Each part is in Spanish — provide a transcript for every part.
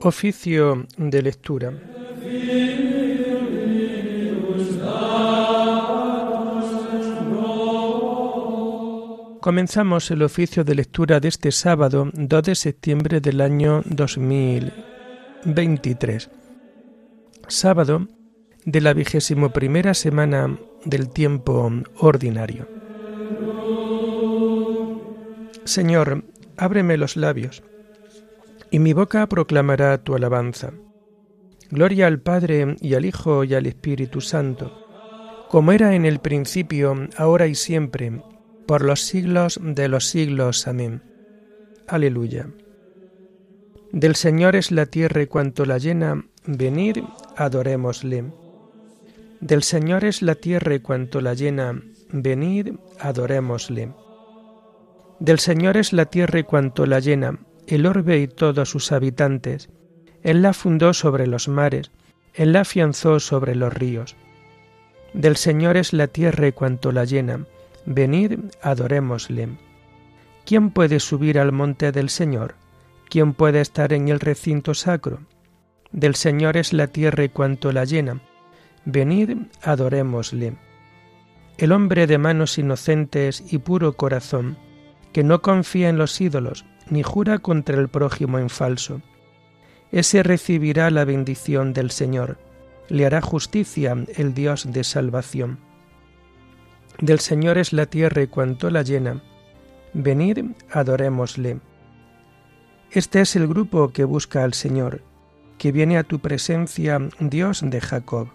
Oficio de lectura. Comenzamos el oficio de lectura de este sábado 2 de septiembre del año 2023. Sábado de la vigésimo primera semana del tiempo ordinario. Señor, ábreme los labios, y mi boca proclamará tu alabanza. Gloria al Padre y al Hijo y al Espíritu Santo, como era en el principio, ahora y siempre, por los siglos de los siglos. Amén. Aleluya. Del Señor es la tierra y cuanto la llena, venid, adorémosle. Del Señor es la tierra y cuanto la llena, venid, adorémosle. Del Señor es la tierra y cuanto la llena, el orbe y todos sus habitantes. Él la fundó sobre los mares, Él la afianzó sobre los ríos. Del Señor es la tierra y cuanto la llena, venid, adorémosle. ¿Quién puede subir al monte del Señor? ¿Quién puede estar en el recinto sacro? Del Señor es la tierra y cuanto la llena, venid, adorémosle. El hombre de manos inocentes y puro corazón, que no confía en los ídolos, ni jura contra el prójimo en falso. Ese recibirá la bendición del Señor, le hará justicia el Dios de salvación. Del Señor es la tierra y cuanto la llena. Venid, adorémosle. Este es el grupo que busca al Señor, que viene a tu presencia, Dios de Jacob.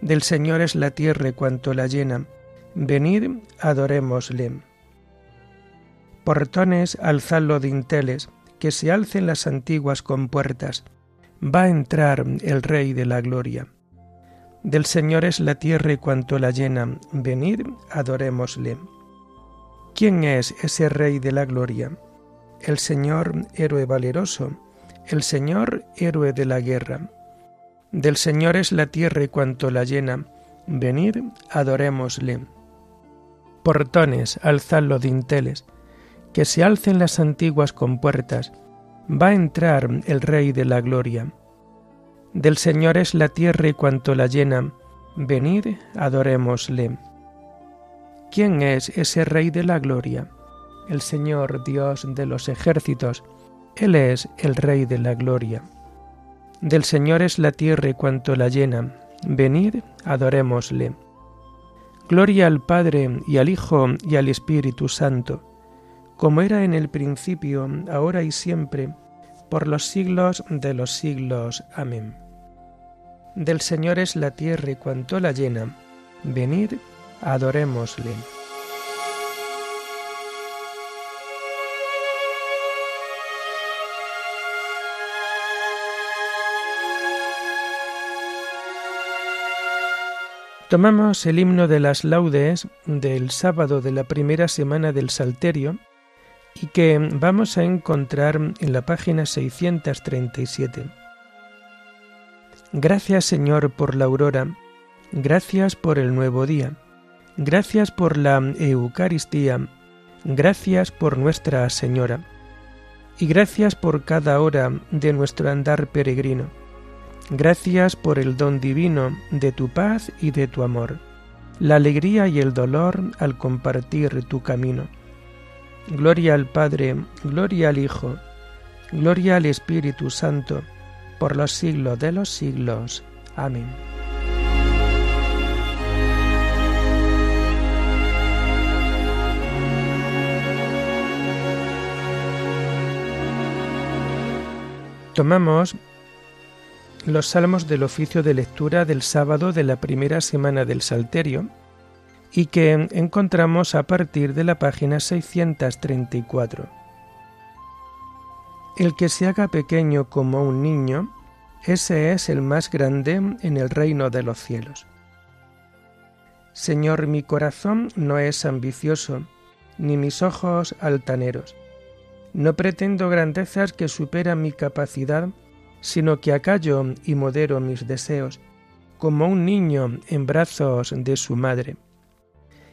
Del Señor es la tierra y cuanto la llena. Venid, adorémosle. Portones, alzadlo dinteles, que se alcen las antiguas compuertas. Va a entrar el Rey de la Gloria. Del Señor es la tierra y cuanto la llena. Venid, adorémosle. ¿Quién es ese Rey de la Gloria? El Señor, héroe valeroso, el Señor, héroe de la guerra. Del Señor es la tierra y cuanto la llena. Venid, adorémosle. Portones, alzadlo dinteles, que se alcen las antiguas compuertas, va a entrar el Rey de la Gloria. Del Señor es la tierra y cuanto la llena, venid, adorémosle. ¿Quién es ese Rey de la Gloria? El Señor Dios de los ejércitos, Él es el Rey de la Gloria. Del Señor es la tierra y cuanto la llena, venid, adorémosle. Gloria al Padre y al Hijo y al Espíritu Santo como era en el principio, ahora y siempre, por los siglos de los siglos. Amén. Del Señor es la tierra y cuanto la llena. Venid, adorémosle. Tomamos el himno de las laudes del sábado de la primera semana del Salterio y que vamos a encontrar en la página 637. Gracias Señor por la aurora, gracias por el nuevo día, gracias por la Eucaristía, gracias por Nuestra Señora, y gracias por cada hora de nuestro andar peregrino. Gracias por el don divino de tu paz y de tu amor, la alegría y el dolor al compartir tu camino Gloria al Padre, gloria al Hijo, gloria al Espíritu Santo, por los siglos de los siglos. Amén. Tomamos los salmos del oficio de lectura del sábado de la primera semana del Salterio, y que encontramos a partir de la página 634. El que se haga pequeño como un niño, ese es el más grande en el reino de los cielos. Señor, mi corazón no es ambicioso, ni mis ojos altaneros. No pretendo grandezas que superan mi capacidad, sino que acallo y modero mis deseos, como un niño en brazos de su madre.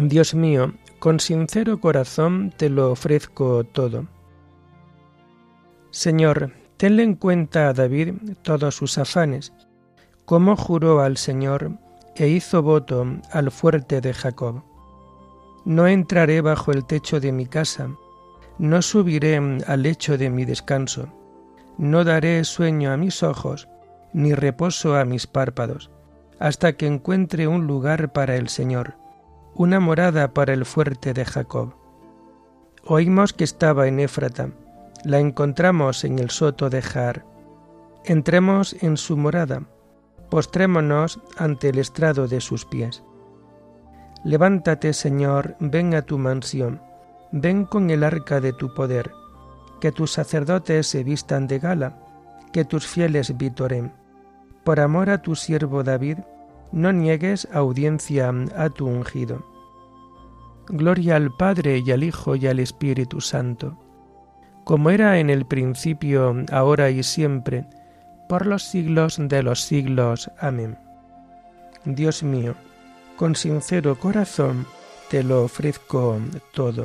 Dios mío, con sincero corazón te lo ofrezco todo. Señor, tenle en cuenta a David todos sus afanes, como juró al Señor e hizo voto al fuerte de Jacob. No entraré bajo el techo de mi casa, no subiré al lecho de mi descanso, no daré sueño a mis ojos, ni reposo a mis párpados, hasta que encuentre un lugar para el Señor una morada para el fuerte de Jacob. Oímos que estaba en Éfrata, la encontramos en el soto de Jar. Entremos en su morada, postrémonos ante el estrado de sus pies. Levántate, Señor, ven a tu mansión, ven con el arca de tu poder, que tus sacerdotes se vistan de gala, que tus fieles vitoren. Por amor a tu siervo David, no niegues audiencia a tu ungido. Gloria al Padre y al Hijo y al Espíritu Santo, como era en el principio, ahora y siempre, por los siglos de los siglos. Amén. Dios mío, con sincero corazón te lo ofrezco todo.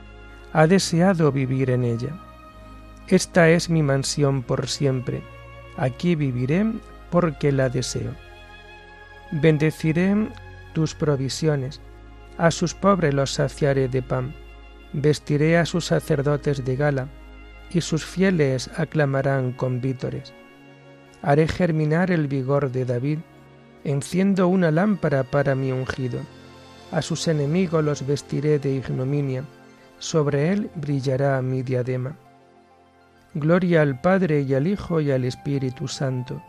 ha deseado vivir en ella. Esta es mi mansión por siempre, aquí viviré porque la deseo. Bendeciré tus provisiones, a sus pobres los saciaré de pan, vestiré a sus sacerdotes de gala, y sus fieles aclamarán con vítores. Haré germinar el vigor de David, enciendo una lámpara para mi ungido. A sus enemigos los vestiré de ignominia, sobre él brillará mi diadema. Gloria al Padre y al Hijo y al Espíritu Santo,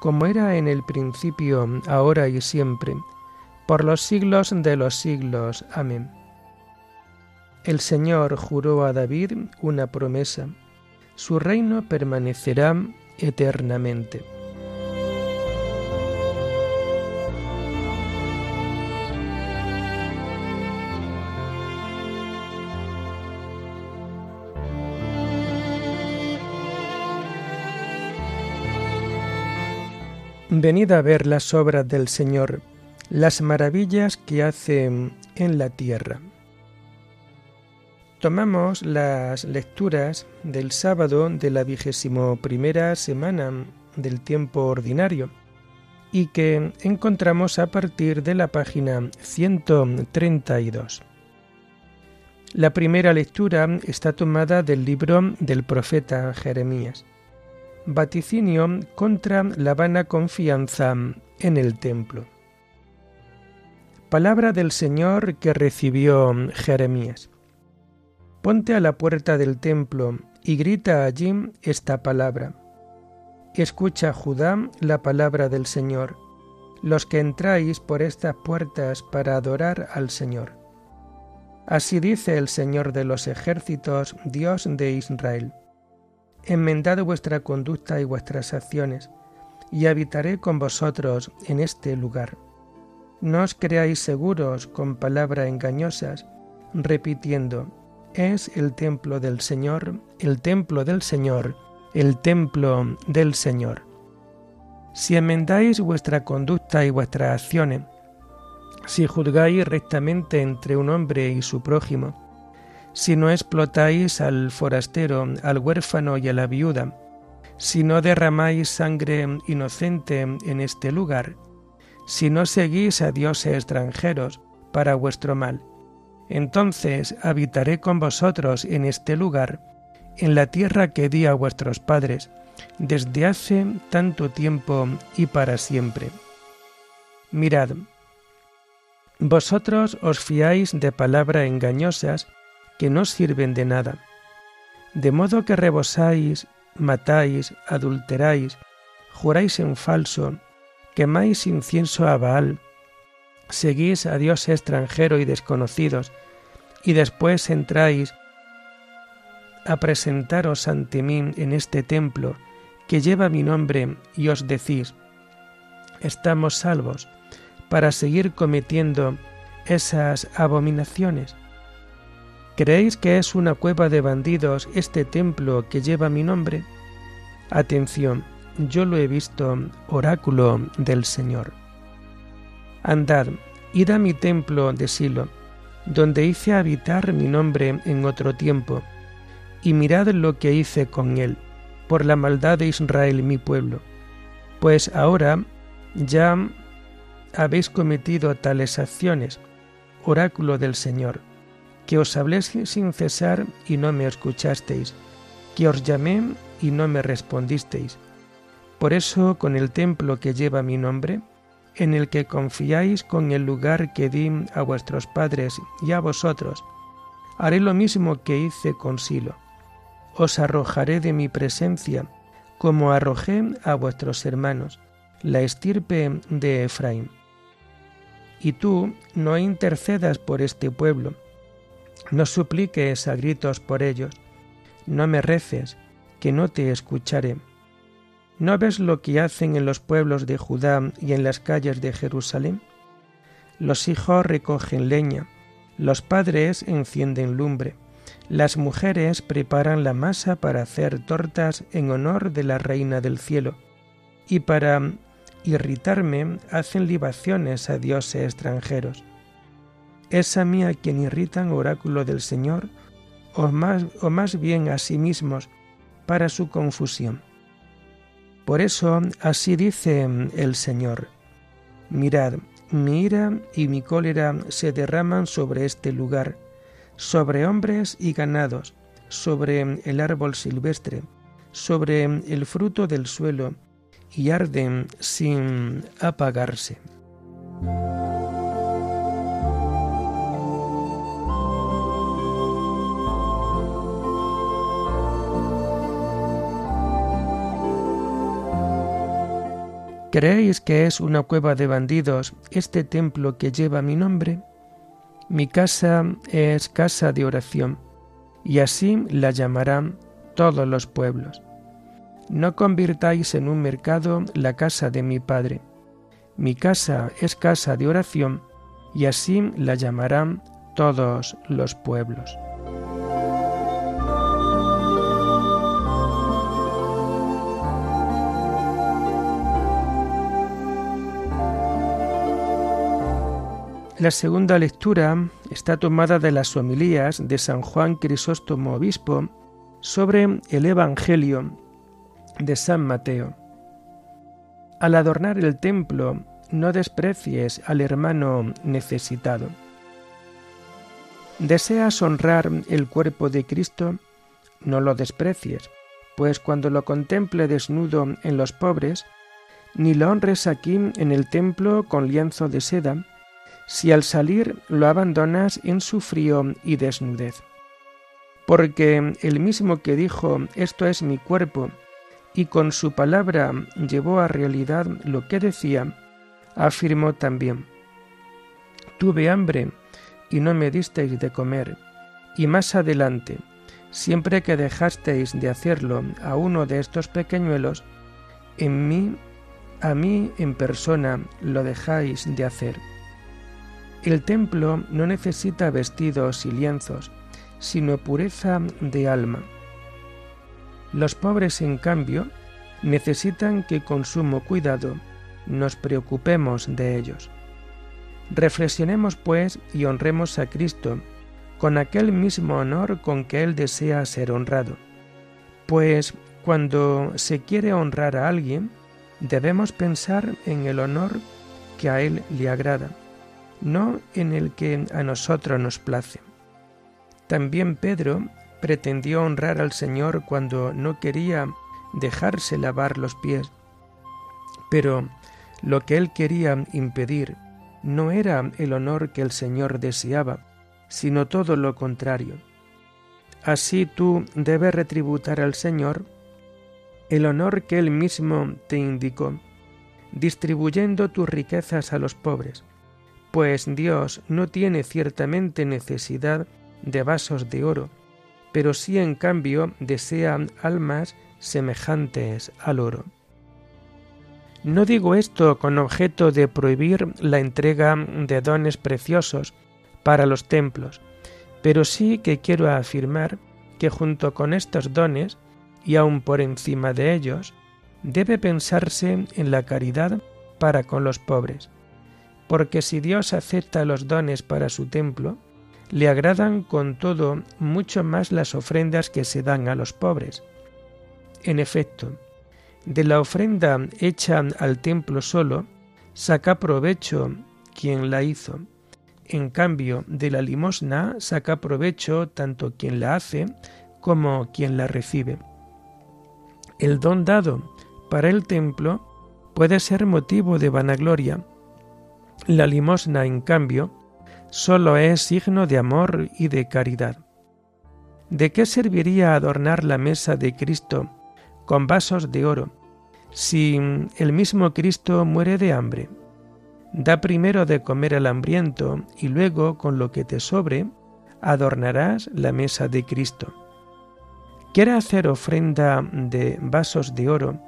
como era en el principio, ahora y siempre, por los siglos de los siglos. Amén. El Señor juró a David una promesa, su reino permanecerá eternamente. Venid a ver las obras del Señor, las maravillas que hace en la tierra. Tomamos las lecturas del sábado de la vigésimo primera semana del tiempo ordinario y que encontramos a partir de la página 132. La primera lectura está tomada del libro del profeta Jeremías vaticinio contra la vana confianza en el templo. Palabra del Señor que recibió Jeremías. Ponte a la puerta del templo y grita allí esta palabra. Escucha, Judá, la palabra del Señor, los que entráis por estas puertas para adorar al Señor. Así dice el Señor de los ejércitos, Dios de Israel enmendad vuestra conducta y vuestras acciones, y habitaré con vosotros en este lugar. No os creáis seguros con palabras engañosas, repitiendo, es el templo del Señor, el templo del Señor, el templo del Señor. Si enmendáis vuestra conducta y vuestras acciones, si juzgáis rectamente entre un hombre y su prójimo, si no explotáis al forastero, al huérfano y a la viuda, si no derramáis sangre inocente en este lugar, si no seguís a dioses extranjeros para vuestro mal, entonces habitaré con vosotros en este lugar, en la tierra que di a vuestros padres, desde hace tanto tiempo y para siempre. Mirad, vosotros os fiáis de palabras engañosas que no sirven de nada, de modo que rebosáis, matáis, adulteráis, juráis en falso, quemáis incienso a Baal, seguís a Dios extranjero y desconocidos, y después entráis a presentaros ante mí en este templo que lleva mi nombre y os decís, estamos salvos para seguir cometiendo esas abominaciones. ¿Creéis que es una cueva de bandidos este templo que lleva mi nombre? Atención, yo lo he visto, oráculo del Señor. Andad, id a mi templo de Silo, donde hice habitar mi nombre en otro tiempo, y mirad lo que hice con él, por la maldad de Israel mi pueblo. Pues ahora ya habéis cometido tales acciones, oráculo del Señor, que os hablé sin cesar y no me escuchasteis, que os llamé y no me respondisteis. Por eso, con el templo que lleva mi nombre, en el que confiáis con el lugar que di a vuestros padres y a vosotros, haré lo mismo que hice con Silo. Os arrojaré de mi presencia, como arrojé a vuestros hermanos, la estirpe de Efraín. Y tú no intercedas por este pueblo, no supliques a gritos por ellos, no me reces, que no te escucharé ¿No ves lo que hacen en los pueblos de Judá y en las calles de Jerusalén? Los hijos recogen leña, los padres encienden lumbre, las mujeres preparan la masa para hacer tortas en honor de la Reina del Cielo, y para irritarme hacen libaciones a dioses extranjeros. ¿Es a mí a quien irritan oráculo del Señor, o más, o más bien a sí mismos, para su confusión? Por eso así dice el Señor, mirad, mi ira y mi cólera se derraman sobre este lugar, sobre hombres y ganados, sobre el árbol silvestre, sobre el fruto del suelo, y arden sin apagarse. ¿Creéis que es una cueva de bandidos este templo que lleva mi nombre? Mi casa es casa de oración, y así la llamarán todos los pueblos. No convirtáis en un mercado la casa de mi Padre. Mi casa es casa de oración, y así la llamarán todos los pueblos. La segunda lectura está tomada de las homilías de San Juan Crisóstomo Obispo sobre el Evangelio de San Mateo. Al adornar el templo, no desprecies al hermano necesitado. ¿Deseas honrar el cuerpo de Cristo? No lo desprecies, pues cuando lo contemple desnudo en los pobres, ni lo honres aquí en el templo con lienzo de seda, si al salir lo abandonas en su frío y desnudez. Porque el mismo que dijo, esto es mi cuerpo, y con su palabra llevó a realidad lo que decía, afirmó también, tuve hambre y no me disteis de comer, y más adelante, siempre que dejasteis de hacerlo a uno de estos pequeñuelos, en mí, a mí en persona lo dejáis de hacer. El templo no necesita vestidos y lienzos, sino pureza de alma. Los pobres, en cambio, necesitan que con sumo cuidado nos preocupemos de ellos. Reflexionemos, pues, y honremos a Cristo con aquel mismo honor con que Él desea ser honrado. Pues cuando se quiere honrar a alguien, debemos pensar en el honor que a Él le agrada, no en el que a nosotros nos place. También Pedro pretendió honrar al Señor cuando no quería dejarse lavar los pies, pero lo que él quería impedir no era el honor que el Señor deseaba, sino todo lo contrario. Así tú debes retributar al Señor el honor que Él mismo te indicó, distribuyendo tus riquezas a los pobres, pues Dios no tiene ciertamente necesidad de vasos de oro, pero sí en cambio desea almas semejantes al oro. No digo esto con objeto de prohibir la entrega de dones preciosos para los templos, pero sí que quiero afirmar que junto con estos dones, y aun por encima de ellos, debe pensarse en la caridad para con los pobres, porque si Dios acepta los dones para su templo, le agradan con todo mucho más las ofrendas que se dan a los pobres. En efecto, de la ofrenda hecha al templo solo, saca provecho quien la hizo. En cambio, de la limosna saca provecho tanto quien la hace como quien la recibe. El don dado para el templo puede ser motivo de vanagloria. La limosna, en cambio, solo es signo de amor y de caridad. ¿De qué serviría adornar la mesa de Cristo con vasos de oro, si el mismo Cristo muere de hambre. Da primero de comer al hambriento y luego, con lo que te sobre, adornarás la mesa de Cristo. ¿Quieres hacer ofrenda de vasos de oro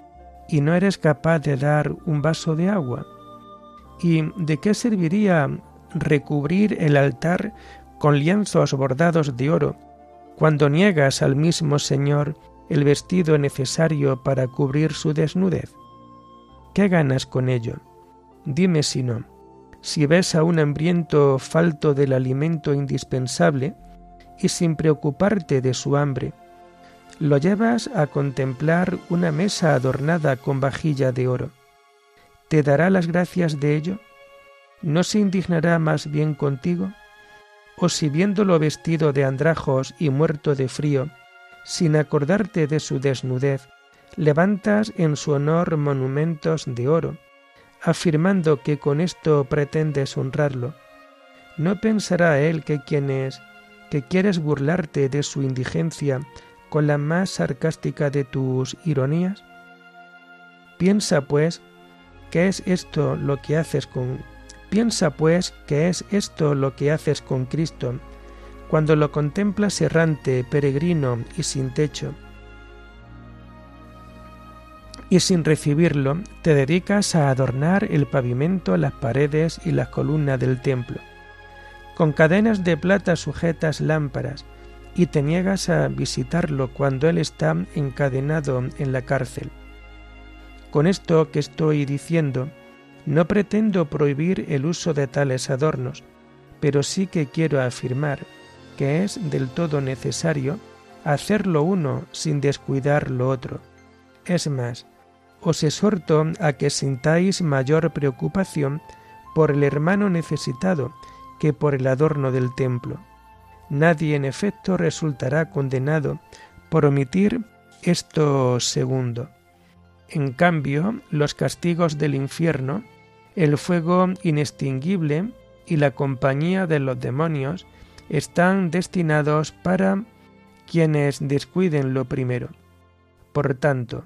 y no eres capaz de dar un vaso de agua? ¿Y de qué serviría recubrir el altar con lienzos bordados de oro cuando niegas al mismo Señor el vestido necesario para cubrir su desnudez? ¿Qué ganas con ello? Dime si no. Si ves a un hambriento falto del alimento indispensable y sin preocuparte de su hambre, lo llevas a contemplar una mesa adornada con vajilla de oro. ¿Te dará las gracias de ello? ¿No se indignará más bien contigo? ¿O si viéndolo vestido de andrajos y muerto de frío, sin acordarte de su desnudez, levantas en su honor monumentos de oro, afirmando que con esto pretendes honrarlo. ¿No pensará él que quienes que quieres burlarte de su indigencia con la más sarcástica de tus ironías? Piensa pues que es esto lo que haces con piensa pues que es esto lo que haces con Cristo cuando lo contemplas errante, peregrino y sin techo, y sin recibirlo, te dedicas a adornar el pavimento, las paredes y las columnas del templo. Con cadenas de plata sujetas lámparas, y te niegas a visitarlo cuando él está encadenado en la cárcel. Con esto que estoy diciendo, no pretendo prohibir el uso de tales adornos, pero sí que quiero afirmar que es del todo necesario hacerlo uno sin descuidar lo otro. Es más, os exhorto a que sintáis mayor preocupación por el hermano necesitado que por el adorno del templo. Nadie en efecto resultará condenado por omitir esto segundo. En cambio, los castigos del infierno, el fuego inextinguible y la compañía de los demonios están destinados para quienes descuiden lo primero. Por tanto,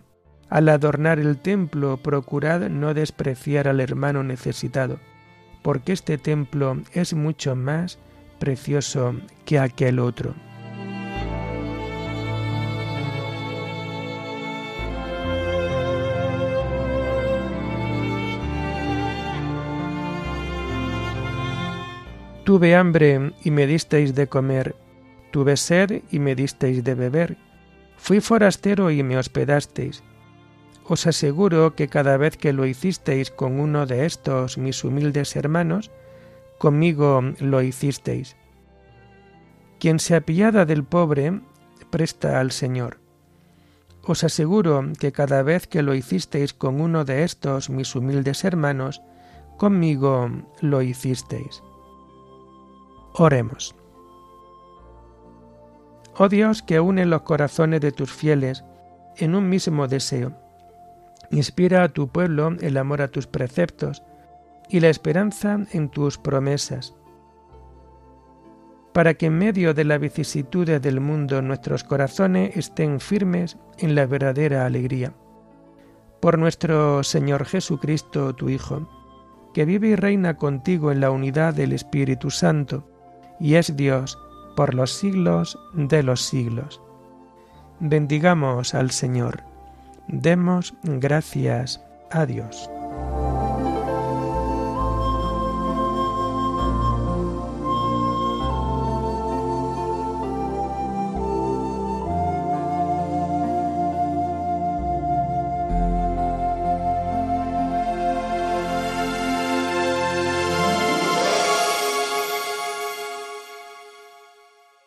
al adornar el templo, procurad no despreciar al hermano necesitado, porque este templo es mucho más precioso que aquel otro. Tuve hambre y me disteis de comer, tuve sed y me disteis de beber, fui forastero y me hospedasteis. Os aseguro que cada vez que lo hicisteis con uno de estos mis humildes hermanos, conmigo lo hicisteis. Quien se apiada del pobre, presta al Señor. Os aseguro que cada vez que lo hicisteis con uno de estos mis humildes hermanos, conmigo lo hicisteis. Oremos. Oh Dios que une los corazones de tus fieles en un mismo deseo, inspira a tu pueblo el amor a tus preceptos y la esperanza en tus promesas para que en medio de las vicisitudes del mundo nuestros corazones estén firmes en la verdadera alegría. Por nuestro Señor Jesucristo, tu Hijo, que vive y reina contigo en la unidad del Espíritu Santo, y es Dios por los siglos de los siglos. Bendigamos al Señor. Demos gracias a Dios.